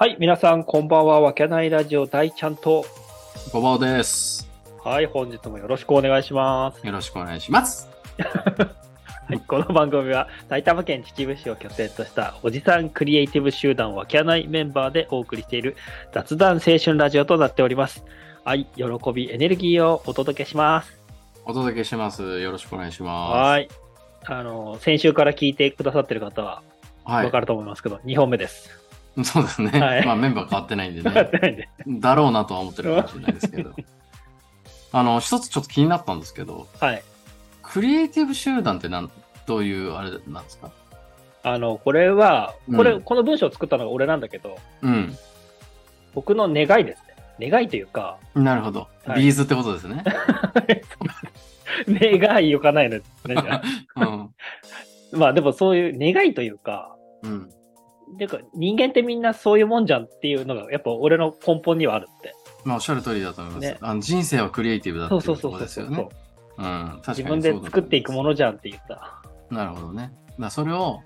はい、皆さん、こんばんは。わけないラジオ大ちゃんと。ごぼうです。はい、本日もよろしくお願いします。よろしくお願いします。はい、この番組は埼玉県秩父市を拠点としたおじさんクリエイティブ集団わけないメンバーでお送りしている雑談青春ラジオとなっております。はい、喜び、エネルギーをお届けします。お届けします。よろしくお願いしまはい。あの、先週から聞いてくださってる方はす。はわかると思いますけど、2本目です。い。そうですね。はいまあメンバー変わってないんで分かっね。てないんで。だろうなとは思ってるかもしれないですけど。あの、一つちょっと気になったんですけど、はい。クリエイティブ集団ってなん、どういうあれなんですか？あの、これは、これ、うんこの文章を作ったのが俺なんだけど、うん。僕の願いですね。願いというか、なるほど。はいビーズってことですね。願いよかないのですね。じゃ うん。あまあでもそういう願いというか、うん。ていうか人間ってみんなそういうもんじゃんっていうのがやっぱ俺の根本にはあるって。まあおっしゃる通りだと思います。ねあの人生はクリエイティブだってそいうころですよね。うん。自分で作っていくもの。のじゃんって言った。なるほどね。だそれを、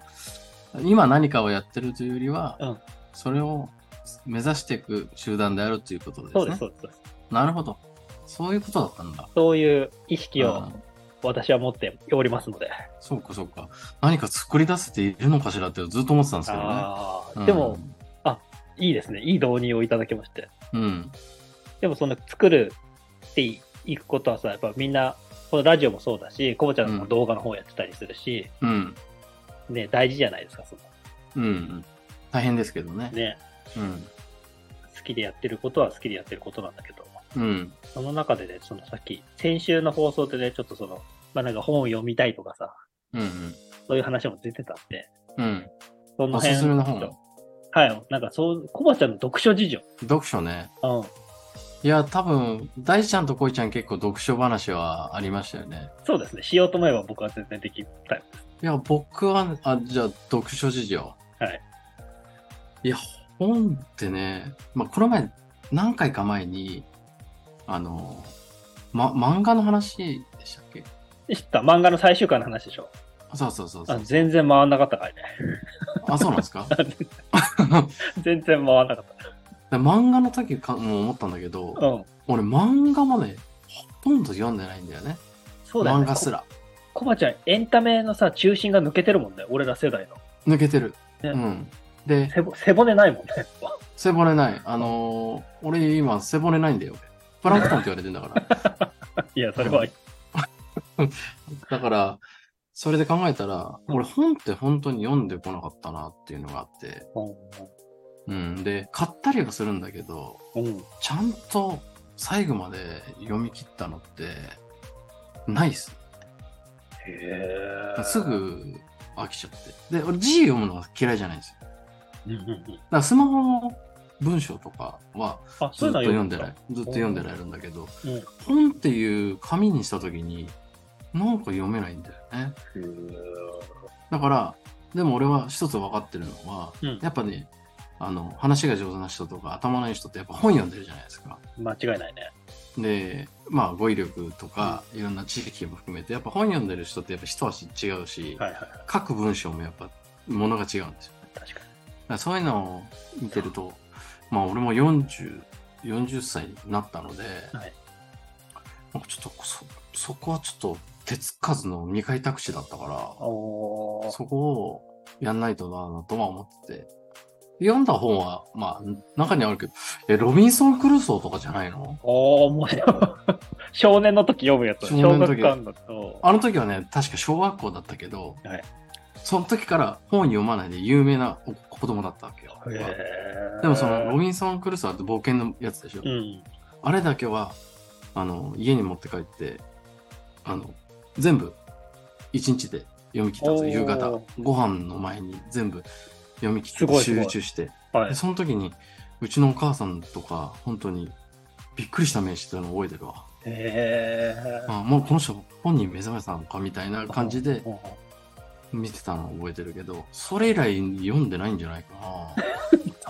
今何かをやってるというよりは、うんそれを目指していく集団であるということですね。そうです、そうですそうです。なるほど。そういうことだったんだ。そういう意識をうん私は持っておりますので。そうか、そうか。何か作り出せているのかしらってずっと思ってたんですけどね。ああ、うんでも、、いいですね。いい導入をいただきまして。うん。でもその作るっていくことはさ、やっぱみんな、このラジオもそうだし、コボちゃんも動画の方やってたりするし、うん。ね、大事じゃないですか、そのうんうん。大変ですけどね。ね、うん。好きでやってることは好きでやってることなんだけど、うん。その中でね、そのさっき、先週の放送でね、ちょっとその、まあなんか本を読みたいとかさ、うん。そういう話も出てたんで、うん。そのおすすめの本はい、なんかそう、コバちゃんの読書事情。読書ね。うん。いや、多分、大ちゃんとこいちゃん結構読書話はありましたよね。そうですね。しようと思えば僕は全然できるタイプです。いや、僕は、あ、じゃあ、読書事情。はい。いや、本ってね、まあ、この前、何回か前に、あの、ま、漫画の話でしたっけ知った漫画の最終回の話でしょ？そうそうそうそう。あ全然回んなかったからね。あ、そうなんですか？全然回んなかっで漫画の時かも思ったんだけど、た。うん。俺漫画もね、ほとんど読んでないんだよね。そうだよね。漫画すら。ココバちゃん、エンタメのさ、中心が抜けてるもんね。俺ら世代の。抜けてる。ねうん。で、背ぼ背骨ないもんね。背骨ない。あのー俺今背骨ないんだよ。プランクトンって言われてんだから。いや、それは、だから、それで考えたら、うん俺本って本当に読んでこなかったなっていうのがあって、ううん。で、買ったりはするんだけど。ちゃんと最後まで読み切ったのって、ないっす。へえ。すぐ飽きちゃって。で、俺字読むのが嫌いじゃないんですよ。だからスマホの文章とかはあ、ずっと読んでらるれ、ずっと読んでられるんだけど、うん。本っていう紙にした時に、なんか読めないんだよね。だから、でも俺は一つ分かってるのは、うんやっぱね、あの、話が上手な人とか頭のいい人ってやっぱ本読んでるじゃないですか。間違いないね。で、まあ語彙力とか、いろんな知識も含めて、やっぱ本読んでる人ってやっぱ一足違うし、はいはいはい。書く文章もやっぱものが違うんですよね。確かだからそういうのを見てると、まあ俺も40、40歳になったので、はいなんかちょっとそ、そこはちょっと手つかずの未開拓地だったから、そこをやんないとなとは思ってて。読んだ本は、まあ、中にあるけど、え、ロビンソン・クルーソーとかじゃないの？おー、面白い。少年の時読むやつ。少年の時小学館だと。あの時はね、確か小学校だったけど、はいその時から本読まないで有名な子供だったわけよ。でもその、ロビンソン・クルーソーって冒険のやつでしょ？うん。あれだけは、あの、家に持って帰って、あの、全部、一日で読み切ったんですよ、夕方。ご飯の前に全部読み切って集中して。ではい。その時に、うちのお母さんとか、本当に、びっくりした目してたの覚えてるわ。へえ。あもうこの人本人目覚めたのかみたいな感じで見てたのを覚えてるけど、それ以来読んでないんじゃないか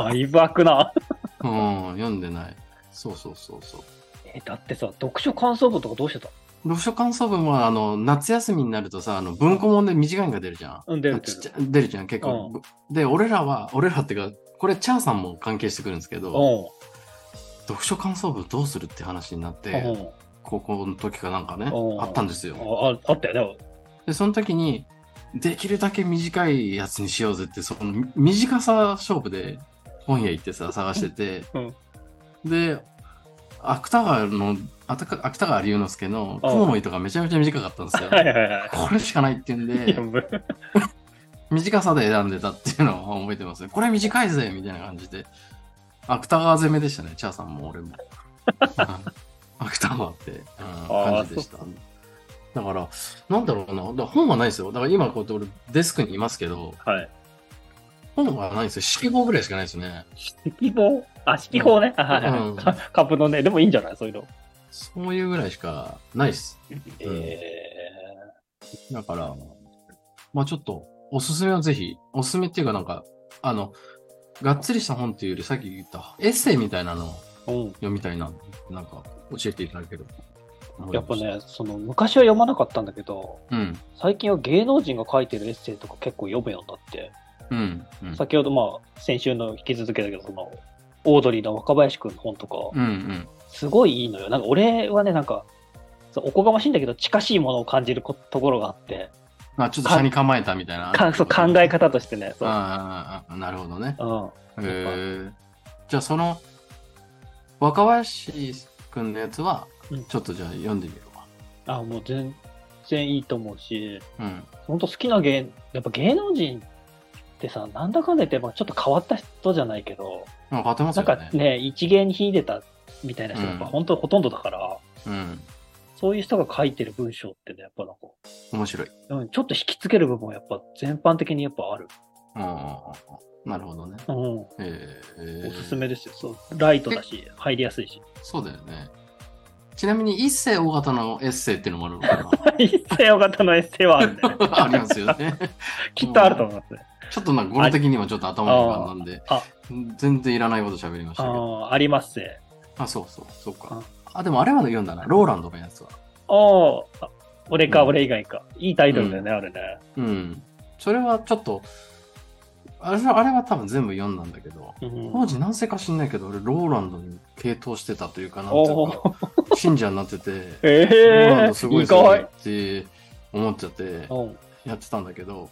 だいぶ開くな。な。うん、読んでない。そうそうそうそう。え、だってさ、読書感想文とかどうしてた読書感想文は、あの、夏休みになるとさ、あの、文庫本で短いのが出るじゃん。うん、出るちっちゃ出るじゃん、結構。で、俺らは、俺らっていうか、これ、チャーさんも関係してくるんですけど、お読書感想文どうするって話になって、お高校の時かなんかねあったんですよ。ああったよね。で、その時に、できるだけ短いやつにしようぜって、そのみ短さ勝負で本屋行ってさ、探してて、うんで、芥川の、芥川龍之介のああコウモリとかめちゃめちゃ短かったんですよ。はいはいはい。これしかないっていうんで、短さで選んでたっていうのを覚えてますね。これ短いぜみたいな感じで。芥川攻めでしたね、チャーさんも俺も。う ん芥川って、うん感じでした。だから、なんだろうな。だ本はないですよ。だから今こうやって俺デスクにいますけど、はい。本はないですよ。式法ぐらいしかないですね。色法あ、色法ね。うんか株のね。でもいいんじゃない？そういうの。そういうぐらいしかないです。えだから、まあちょっと、おすすめはぜひ、おすすめっていうかなんか、あの、がっつりした本っていうよりさっき言ったエッセイみたいなのを。読みたいな、なんか教えていただける。やっぱ。ね、その昔は読まなかったんだけど、うん。最近は芸能人が書いてるエッセイとか結構読むようになって、うん。うん。先ほどまあ先週の引き続きだけど、そのオードリーの若林くんの本とか、うんうん。すごいいいのよ。なんか俺はね、なんか、おこがましいんだけど、近しいものを感じることころがあって、まあちょっと車に構えたみたいな。かそう考え方としてね、そう。ああ、なるほどね。うん。へえ。じゃあその、若林くんのやつはうん、ちょっとじゃあ読んでみるわ。あ、もう全然いいと思うし、うん。本当好きな芸、やっぱ芸能人ってさ、なんだかんだ言って、まあちょっと変わった人じゃないけど、まあ、勝てますなんよね。かね、一芸に秀でたみたいな人が本当ほとんどだから、うん。そういう人が書いてる文章ってね、やっぱなんか、面白い。うん、ちょっと引きつける部分はやっぱ全般的にやっぱある。うんうんうんうん。なるほどね。うん。ええおすすめですよ。そう。ライトだし、入りやすいし。そうだよね。ちなみに一世大型のエッセイっていうのもあるのか 一世尾型のエッセイはあるね。な ありますよね。きっとあると思いますね。ちょっとなんか語呂的にもちょっと頭の中なんであ、全然いらないこと喋りましたけど。ああ、ありますね。あ、そうそう、そうかあ。あ、でもあれは読んだな。ローランドのやつは。ああ、俺か、うん俺以外か。いいタイトルだよね、あれね。うん。それはちょっと、あれはあれは多分全部読んだんだけど、うん当時何せか知んないけど、俺ローランドに傾倒してたというかなんていうおか、お。信者になってて、えローランえドすごい意すごい外っ。て思っちゃってうんやってたんだけど、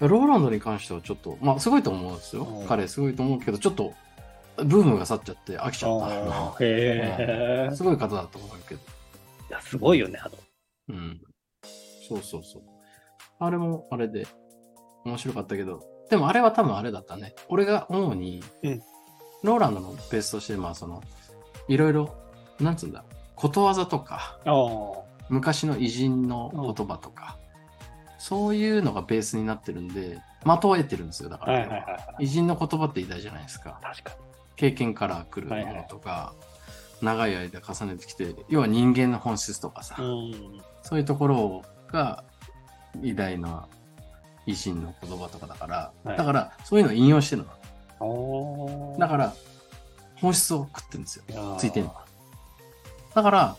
ローランドに関してはちょっと、まあすごいと思うんですよう。ん彼すごいと思うけど、ちょっとブームが去っちゃって飽きちゃっあーへえた。すごい方だと思うけど。いや、すごいよね、あの。うん。そうそうそう。あれもあれで面白かったけど、でもあれは多分あれだったね。俺が思うに、うんローランドのベースとして、まあその、いろいろ、なんつうんだ、ことわざとか。昔の偉人の言葉とか、そういうのがベースになってるんで、的を得てるんですよ。だから。偉人の言葉って偉大じゃないですか。確か経験から来るものとか、長い間重ねてきて、要は人間の本質とかさ、に。うん。そういうところが偉大な偉人の言葉とかだから、はいだからそういうのを引用してるの。だから本質を食ってるんですよ。ついてんのだから、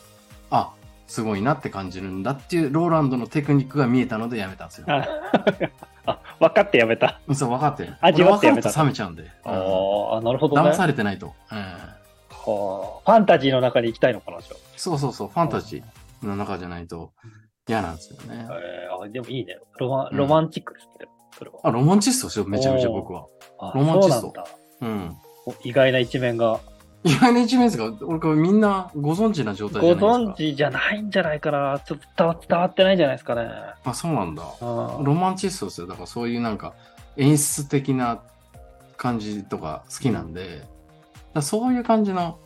あ、すごいなって感じるんだっていうローランドのテクニックが見えたのでやめたんですよ。あ あ、分かってやめた。そう、分かってる。味わってやめた冷めちゃうんで。うんああ、なるほどね。騙はされてないと。うんあファンタジーの中に行きたいのかな、じゃそうそうそう、ファンタジーの中じゃないと嫌なんですよねあ。。えー、あでもいいね。ロマロマンチックですね、それは。あ、ロマンチストですよ、めちゃめちゃ僕は。あロマンチストそうなん意外な一面が。意外な一面ですが、俺これみんなご存知な状態じごゃないですか？存知じゃないんじゃないかな。ちょっと伝わ伝わってないんじゃないですかね。あ、そうなんだ。あロマンチストですよ。だからそういうなんか演出的な感じとか好きなんで、だそういう感じの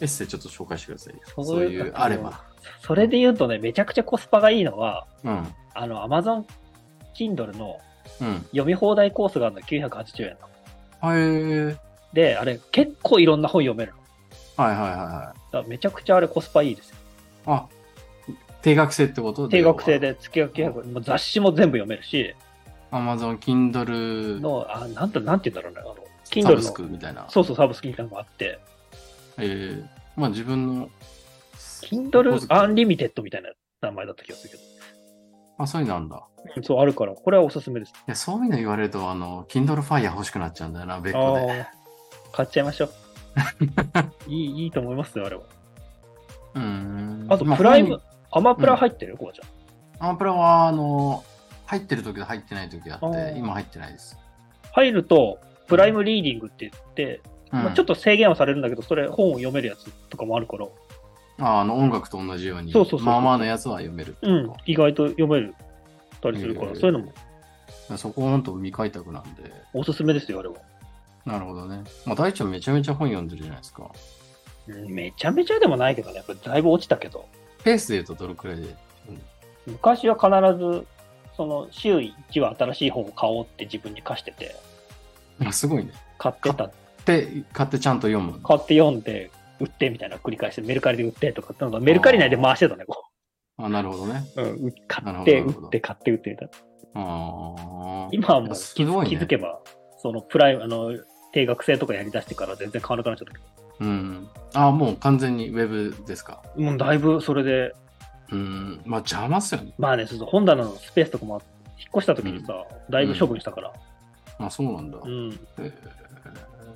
エッセイちょっと紹介してくださいよ。そういう、あれば。それで言うとね、めちゃくちゃコスパがいいのは、うん。あの、Amazon Kindle のうん。読み放題コースがあるの980円なの。へえ。で、あれ、結構いろんな本読めるの。はいはいはいはい。だめちゃくちゃあれコスパいいですよ。あ、定額制ってこと？定額制。で月額900円、もう雑誌も全部読めるし、アマゾン、Kindle、の、あ、なんと、なんて言うんだろうね、あの、サ Kindle ブスクの、みたいな。そうそう、サブスクみたいなのがあって、ええまあ自分の。Kindle Unlimited みたいな名前だった気がするけど。あ、そういうのなんだ。うんそう、あるから、これはおすすめです。いや、そういうの言われると、あの、Kindle Fire 欲しくなっちゃうんだよな、別個で。ああ、買っちゃいましょう。いい、いいと思いますよ、あれは。うーん。あと、まプライム本、アマプラ入ってる？コバちゃん。アマプラは、あの、入ってる時と入ってない時あっあーて、今入ってないです。入ると、プライムリーディングって言って、うんまあ、ちょっと制限はされるんだけど、それ本を読めるやつとかもあるから、ああの、音楽と同じように、そうそうそうまあまあのやつは読めるってうんこ、意外と読めるたりするから、そういうのもとそこを本当未開拓なんで。おすすめですよ、あれは。なるほどね。まあ、大ちゃんめちゃめちゃ本読んでるじゃないですか。うんめちゃめちゃでもないけどね、やっぱりだいぶ落ちたけど、ペースで言うとどれくらいで、昔は必ず、その週1話新しい本を買おうって自分に課してて、あすごいね。買ってた、で、買ってちゃんと読む。買って読んで、売ってみたいなの繰り返して、メルカリで売ってとかってのが、メルカリ内で回してたね、こあ、なるほどね。う。うん、買って、売って、買って、売ってみたいな。ああ。今はもうす気づ,、ね気づけば、そのプライム、あの、定額制とかやりだしてから全然買わなくなっちゃったけうん。ああ、もう完全にウェブですか？ど。もうだいぶそれで、うん。まあ邪魔っすよね。まあね、そうそう本棚のスペースとかも引っ越した時にさ、だいぶ処分したから。あ、そうなんだ。うん。えー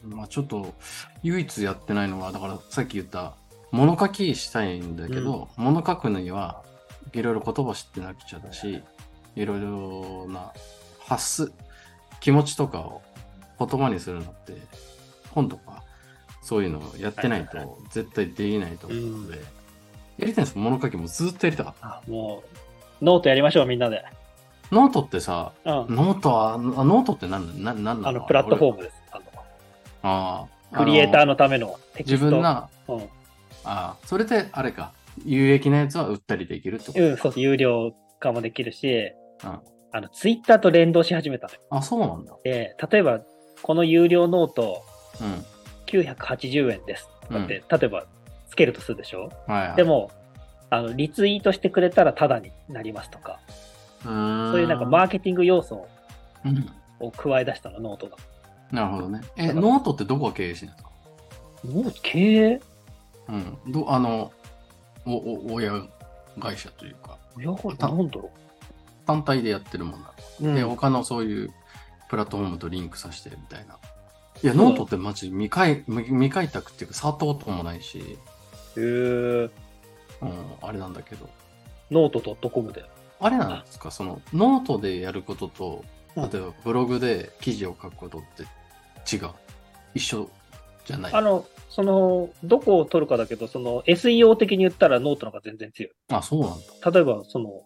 まあちょっと、唯一やってないのは、だからさっき言った、物書きしたいんだけど、物書くのには、いろいろ言葉知ってなくちゃだし、いろいろな発す、気持ちとかを言葉にするのって、本とか、そういうのをやってないはいはいと絶対できないと思うので、やりたいんです物書きもずっとやりたかった。あもう、ノートやりましょう、みんなで。ノートってさ、うん。ノートは、あノートって何な何なのあの、プラットフォム。ームです。あのああクリエイターののためのテキスト。自分な、うん。ああ、それであれか、有益なやつは売ったりできるってこと？うん、そうそう、有料化もできるし、うんあの、ツイッターと連動し始めたのよ。あ、そうなんだ。で、例えば、この有料ノートうん。980円です。だって、う例えば、つけるとするでしょ？はい、はい。で、も、あの、リツイートしてくれたらタダになりますとか、そそういうなんかマーケティング要素うん。を加え出したの、ノートが。なるほどね。え、ノートってどこが経営してるんですかノート経営？うん。ど、あの、お、お、親会社というか、いや、なんだろ単体でやってるもんなう。んで、他のそういうプラットフォームとリンクさせてみたいな。いや、ノートってマジ未開、未未開拓っていうか触ったこともないし、へーうん、あれなんだけど。ノート .com で。あれなんですか？その、ノートでやることと、うん例えばブログで記事を書くことって違う？一緒じゃない？あの、その、どこを取るかだけど、その SEO 的に言ったらノートの方が全然強い。あ、そうなんだ。例えば、その、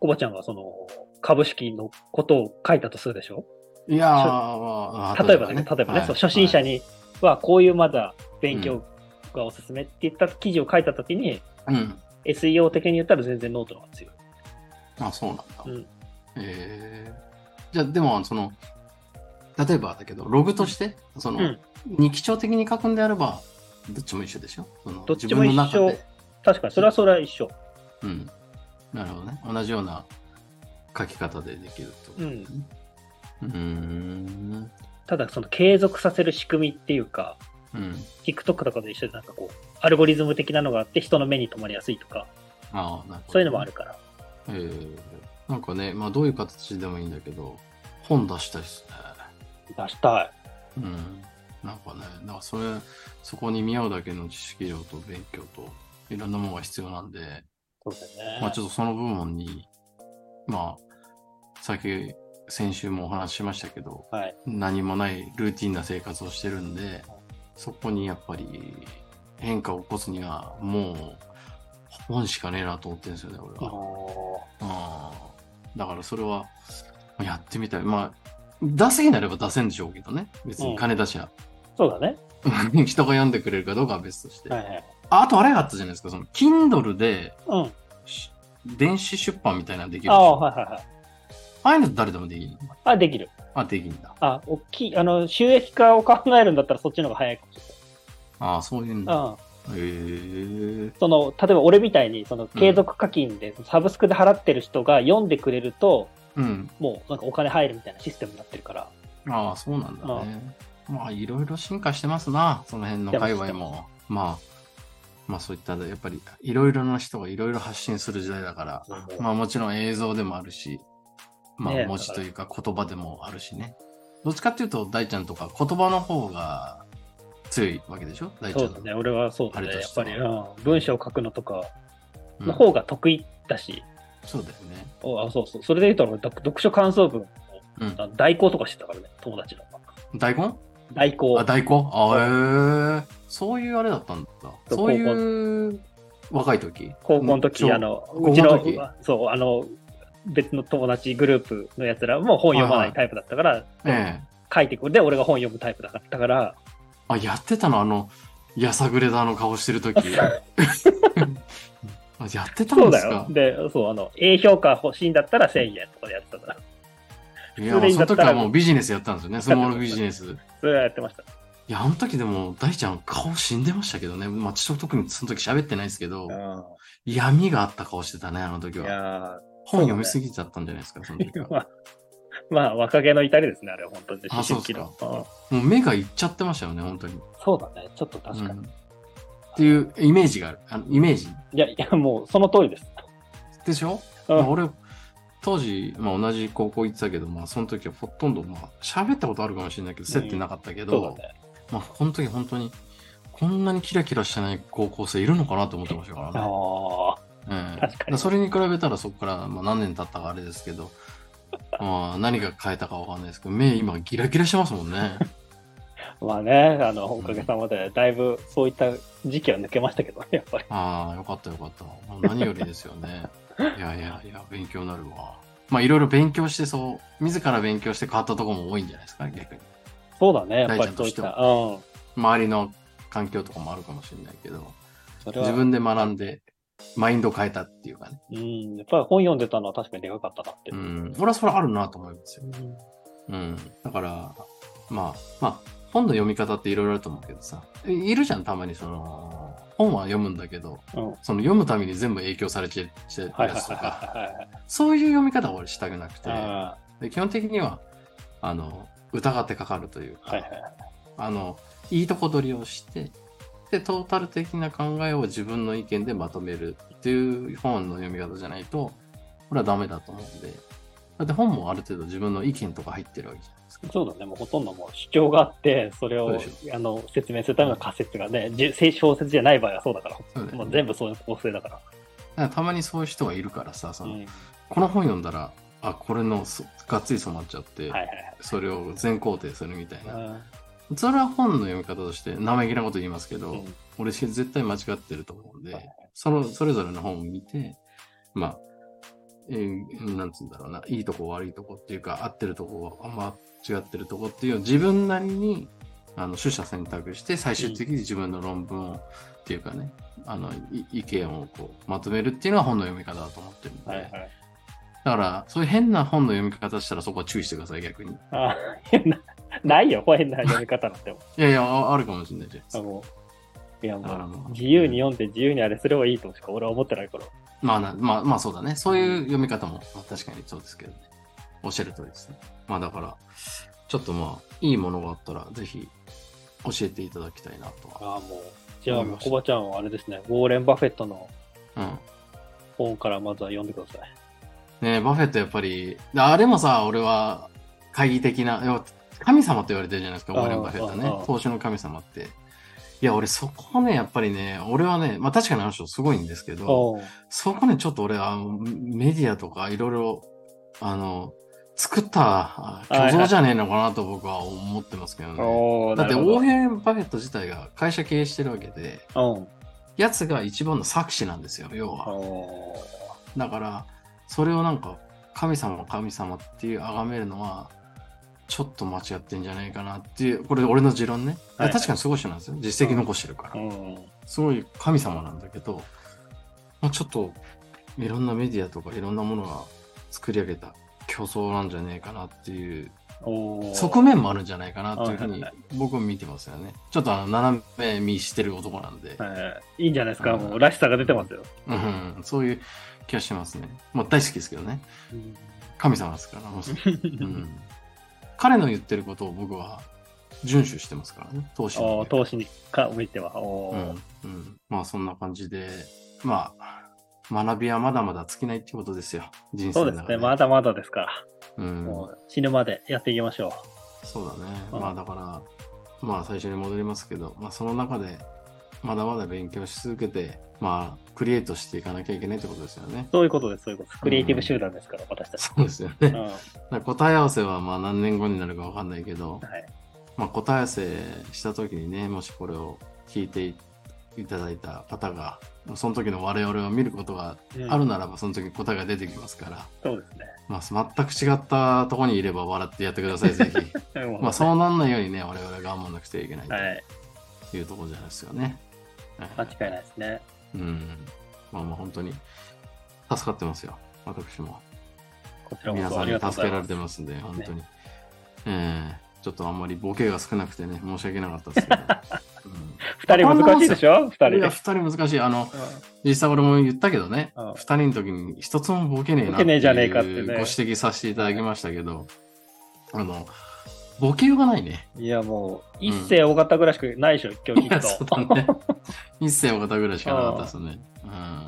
コバちゃんがその、株式のことを書いたとするでしょ？いやー、まあ例えばね、例えばね、そう初心者。にはこういうまだ勉強がおすすめって言った記事を書いたときに、はいうん。SEO 的に言ったら全然ノートの方が強い。あ、そうなんだ。うんえーじゃあ、でも、その、例えばだけど、ログとして、その、うん日常的に書くんであれば、どっちも一緒でしょ？そのどっちも一緒。確かに、それはそれは一緒。うん。なるほどね。同じような書き方でできるってことね。うーん。ただ、その継続させる仕組みっていうか、うん。TikTok とかで一緒でなんかこう、アルゴリズム的なのがあって人の目に留まりやすいとか、ああ、な。そういうのもあるから。えーなんかね、まあどういう形でもいいんだけど、本出したいですね。出したい。うん。なんかね、だからそれ、そこに見合うだけの知識量と勉強と、いろんなものが必要なんで、そうだよね。まあちょっとその部分に、まあ、さっき、先週もお話ししましたけど、はい。何もないルーティンな生活をしてるんで、そこにやっぱり変化を起こすには、もう、本しかねえなと思ってるんですよね、俺は。だからそれはやってみたい。まあ、出せになれば出せんでしょうけどね。別に金出しゃ。そうだね。人が読んでくれるかどうかは別として。はいはい。ああとあれがあったじゃないですか。その Kindle でうん。電子出版みたいなのできるでしあ、ょ。はいはいはい。ああいうの誰でもできるの？あ、できる。あ、できるんだ。あ、大きい、あの、収益化を考えるんだったらそっちの方が早いかもしああ、そういうんれない。だ。うん。へえ。その、例えば俺みたいに、その、継続課金で、サブスクで払ってる人が読んでくれると、うん。もうなんかお金入るみたいなシステムになってるから。ああ、そうなんだね。まあ、いろいろ進化してますな。その辺の界隈も。まあ、まあそういった、やっぱりいろいろな人がいろいろ発信する時代だから、まあもちろん映像でもあるし、まあ文字というか言葉でもあるしね。どっちかっていうと大ちゃんとか言葉の方が強いわけでしょ？大ちゃんのそうだね、俺はそうだね。やっぱり、うん、文章を書くのとかうんの方が得意だし、そうだよね。おあそうそう。それで言うと俺、読読書感想文をうん。あ代行とかしてたからね、友達の。大根代行あ、。大根あ、へえそういうあれだったんだ。そういう若い時？高校の時、うんあの、うちのそう、あの、別の友達グループのやつらも本読まないタイプだったから、ええ。書いてくる。で、俺が本読むタイプだったから、あ、やってたの？あの、やさぐれだの顔してる時 あやってたそうだんですか？よで、そう、あの、A 評価欲しいんだったら1000円とかでやってたから、いや、その時はもうビジネスやったんですよね。スモールビジネス。それはやってました。いや、あの時でも、大ちゃん顔死んでましたけどね。まあ、ちょっと特にその時喋ってないですけど、闇があった顔してたね、あの時いは。や本読みすぎちゃったんじゃないですか、その時ーは。まあ、まあ、若気の至りですね、あれは本当に。あ思春期のそうっうんもう目がいっちゃってましたよね、本当に。そうだね、ちょっと確かに。うんっていうイメージがある。あのイメージいや、いや、もうその通りです。でしょ、うんまあ、俺、当時、まあ、同じ高校行ってたけど、まあ、その時はほとんど、まあ、喋ったことあるかもしれないけど、接点なかったけど、そうだね。まあ、この時本当に、こんなにキラキラしてない高校生いるのかなと思ってましたからね。あうん確かにそれに比べたらそこから、まあ、何年経ったかあれですけど、まあ、何が変えたかわかんないですけど、目今ギラギラしてますもんね。あ、まあね、あの、おかげさまで、だいぶそういった時期は抜けましたけどね、やっぱり。ああ、よかったよかった。何よりですよね。いやいやいや、勉強になるわ。まあ、いろいろ勉強してそう、自ら勉強して変わったところも多いんじゃないですか、逆に。そうだね、やっぱりそういった。うん。周りの環境とかもあるかもしれないけど、自分で学んで、マインド変えたっていうかね。うん、やっぱり本読んでたのは確かにでかかったなって。うん。俺はそれあるなと思いますよ。うん。だから、まあ、まあ、本の読み方っていろいろあると思うけどさ、いいるじゃん、たまにその、本は読むんだけど、うん。うんその読むために全部影響されちゃしてるはいはいやつとか。そういう読み方は俺したくなくて、あで基本的には、あの、疑ってかかるというか、はいはい。あの、いいとこ取りをして、で、トータル的な考えを自分の意見でまとめるっていう本の読み方じゃないと、これはダメだと思うんで、だって本もある程度自分の意見とか入ってるわけじゃないですか。そうだね、もうほとんどもう主張があって、それをあの説明するための仮説がね、じゅ小説じゃない場合はそうだから、ね。もう全部そういう構成だから。だからたまにそういう人がいるからさ、そのうん。この本読んだら、あ、これのそがっつり染まっちゃって、はいはいそれを全肯定するみたいな。はい。それは本の読み方として生意気なこと言いますけど、うん俺絶対間違ってると思うんで、そのそれぞれの本を見て、まあ、えーなんつうんだろうな、いいとこ悪いとこっていうか、合ってるとこ、あんま違ってるとこっていう自分なりに、あの、取捨選択して、最終的に自分の論文を、っていうかね、あの、い意見をこう、まとめるっていうのは本の読み方だと思ってるんで、はいはい。だから、そういう変な本の読み方したらそこは注意してください、逆に。あーなないよ、変な読み方なんても。いやいや、ああるかもしれないじゃないやもう自由に読んで自由にあれすればいいとしか俺は思ってないから。まあな、まあ、まあそうだね。そういう読み方も、まあ、確かにそうですけどね。おっしゃる通りですね。まあだから、ちょっとまあ、いいものがあったら、ぜひ、教えていただきたいなとは。ああ、もう。じゃあ、コバちゃんはあれですね、ウォーレン・バフェットのうん。本からまずは読んでください。ねバフェットやっぱり、あれもさ、俺は、懐疑的な、神様って言われてるじゃないですか、ウォーレン・バフェットはね。投資の神様って。いや、俺そこね、やっぱりね、俺はね、まあ確かにあの人すごいんですけど、そこね、ちょっと俺、あのメディアとかいろいろ、あの、作ったあ虚像じゃねえのかなと僕は思ってますけどね。おうだって、オーヘン・バフェット自体が会社経営してるわけで、うん。やつが一番の作詞なんですよ、要は。だから、それをなんか、神様神様っていう崇めるのは、ちょっと間違ってんじゃないかなっていう、これ俺の持論ね。はいはい確かにすごい人なんですよ。実績残してるから。うん。すごい神様なんだけど、まあ、ちょっといろんなメディアとかいろんなものが作り上げた虚像なんじゃねえかなっていう側面もあるんじゃないかなというふうに僕は見てますよね。ちょっとあの斜め見してる男なんで、はいいいんじゃないですか、うんもうらしさが出てますよ。うん、そういう気がしますね。もう大好きですけどね。神様ですから、もううん彼の言ってることを僕は遵守してますからね、投資おの投資にか向いては。うん。うん、まあそんな感じで、まあ、学びはまだまだ尽きないってことですよ、人生の中そうですね。まだまだですから。うん、もう死ぬまでやっていきましょそうだね。うん。まあだから、まあ最初に戻りますけど、まあその中で、まだまだ勉強し続けて、まあ、クリエイトしていかなきゃいけないってことですよねう。。そういうことです、そういうことです。クリエイティブ集団ですから、私たち。そうですよね。うん。答え合わせはまあ何年後になるかわかんないけど、い。まあ、答え合わせした時にね、もしこれを聞いていただいた方が、その時の我々を見ることがうんあるならば、その時答えが出てきますから、そうですね。まあ、全く違ったところにいれば笑ってやってください、ぜひ。もまあ、そうなんないようにね、我々頑張んなくてはいけないはい。というところじゃないですよね。間違いないですね。うん。まあまあ、本当に助かってますよ、私も。こちらこ皆さんに助けられ。てますんで、本当に。ええちょっとあんまりボケが少なくてね、申し訳なかったですけど。うん二人難しいでしょ？二人でいや、。二人難しい。あの、実際俺も言ったけどねうん、二人の時に一つもボケねえなボケねえじゃねえかってねいうご指摘させていただきましたけど、あの、ボケようがないね。いや、もう、一世大型ぐらいしかないでしょ、今日聞 いや、そうくと。一世尾形ぐらいしかなかったですね。うん。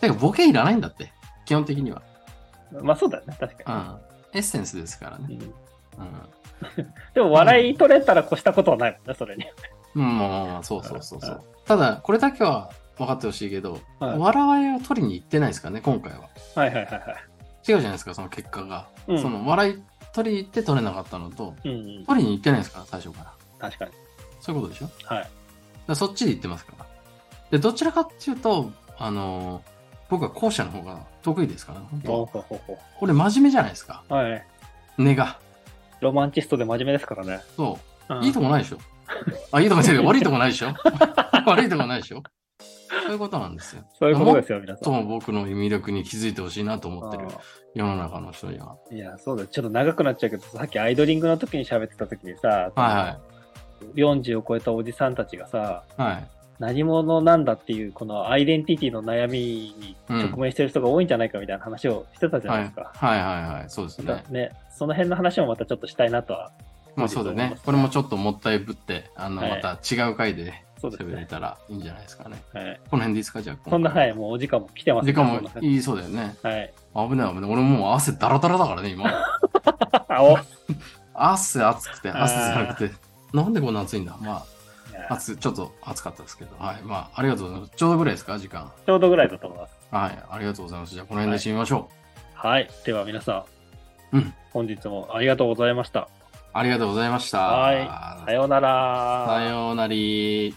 てか、ボケいらないんだって、基本的には。まあそうだよね、確うかん。エッセンスですからね。に。うんうん。でも、笑い取れたら越したことはないもんね、それに。うん、まあまあまあ、そうそうそうそう。ただ、これだけは分かってほしいけど、はい笑いを取りに行ってないですからね、今回は。はいはいはいはい。違うじゃないですか、その結果が。うんその笑い取りに行って取れなかったのと。取りに行ってないですから、最初から。確かに。そういうことでしょ？はい。らそっちで行ってますから。で、どちらかっていうと、あのー僕は後者の方が得意ですから、ね、本当これ真面目じゃないですか。うはい。根が。ロマンチストで真面目ですからね。そうう。んいいとこないでしょ。あ、いいとこない 悪いとこないでしょ 悪いとこないでしょそういうことなんですよ。そういうことですよ、皆さん。とも僕の魅力に気づいてほしいなと思ってるあ世の中の人には。ーいや、そうだ。ちょっと長くなっちゃうけど、さっきアイドリングの時に喋ってた時にさ、は40を超えたおじさんたちがさ、いはい。はい。何者なんだっていう、このアイデンティティの悩みに直面してる人が多いんじゃないかみたいな話をしてたじゃないですか。はいはいはい。そうですね。ね、その辺の話もまたちょっとしたいなとは。まあそうだ。ねこれもちょっともったいぶって、あの、はいまた違う回で。喋れたらいいんじゃないですかね。はい。この辺でいいですかじゃあ。そんな、い。はい、もうお時間も来てます時間もい。いいそうだよね。はい。危ない危ない。俺もう汗ダラダラだからね、今。汗暑くて、汗じゃなくて。なんでこんな暑いんだ？まあ、暑、ちょっと暑かったですけど。はい。まあ、ありがとうございます。ちょうどぐらいですか？時間。ちょうどぐらいだと思います。はい。ありがとうございます。じゃあ、この辺で締めましょはい。では皆さん、うん本日もありがとうございました。う。ありがとうございました。はいさようなら。さようなり。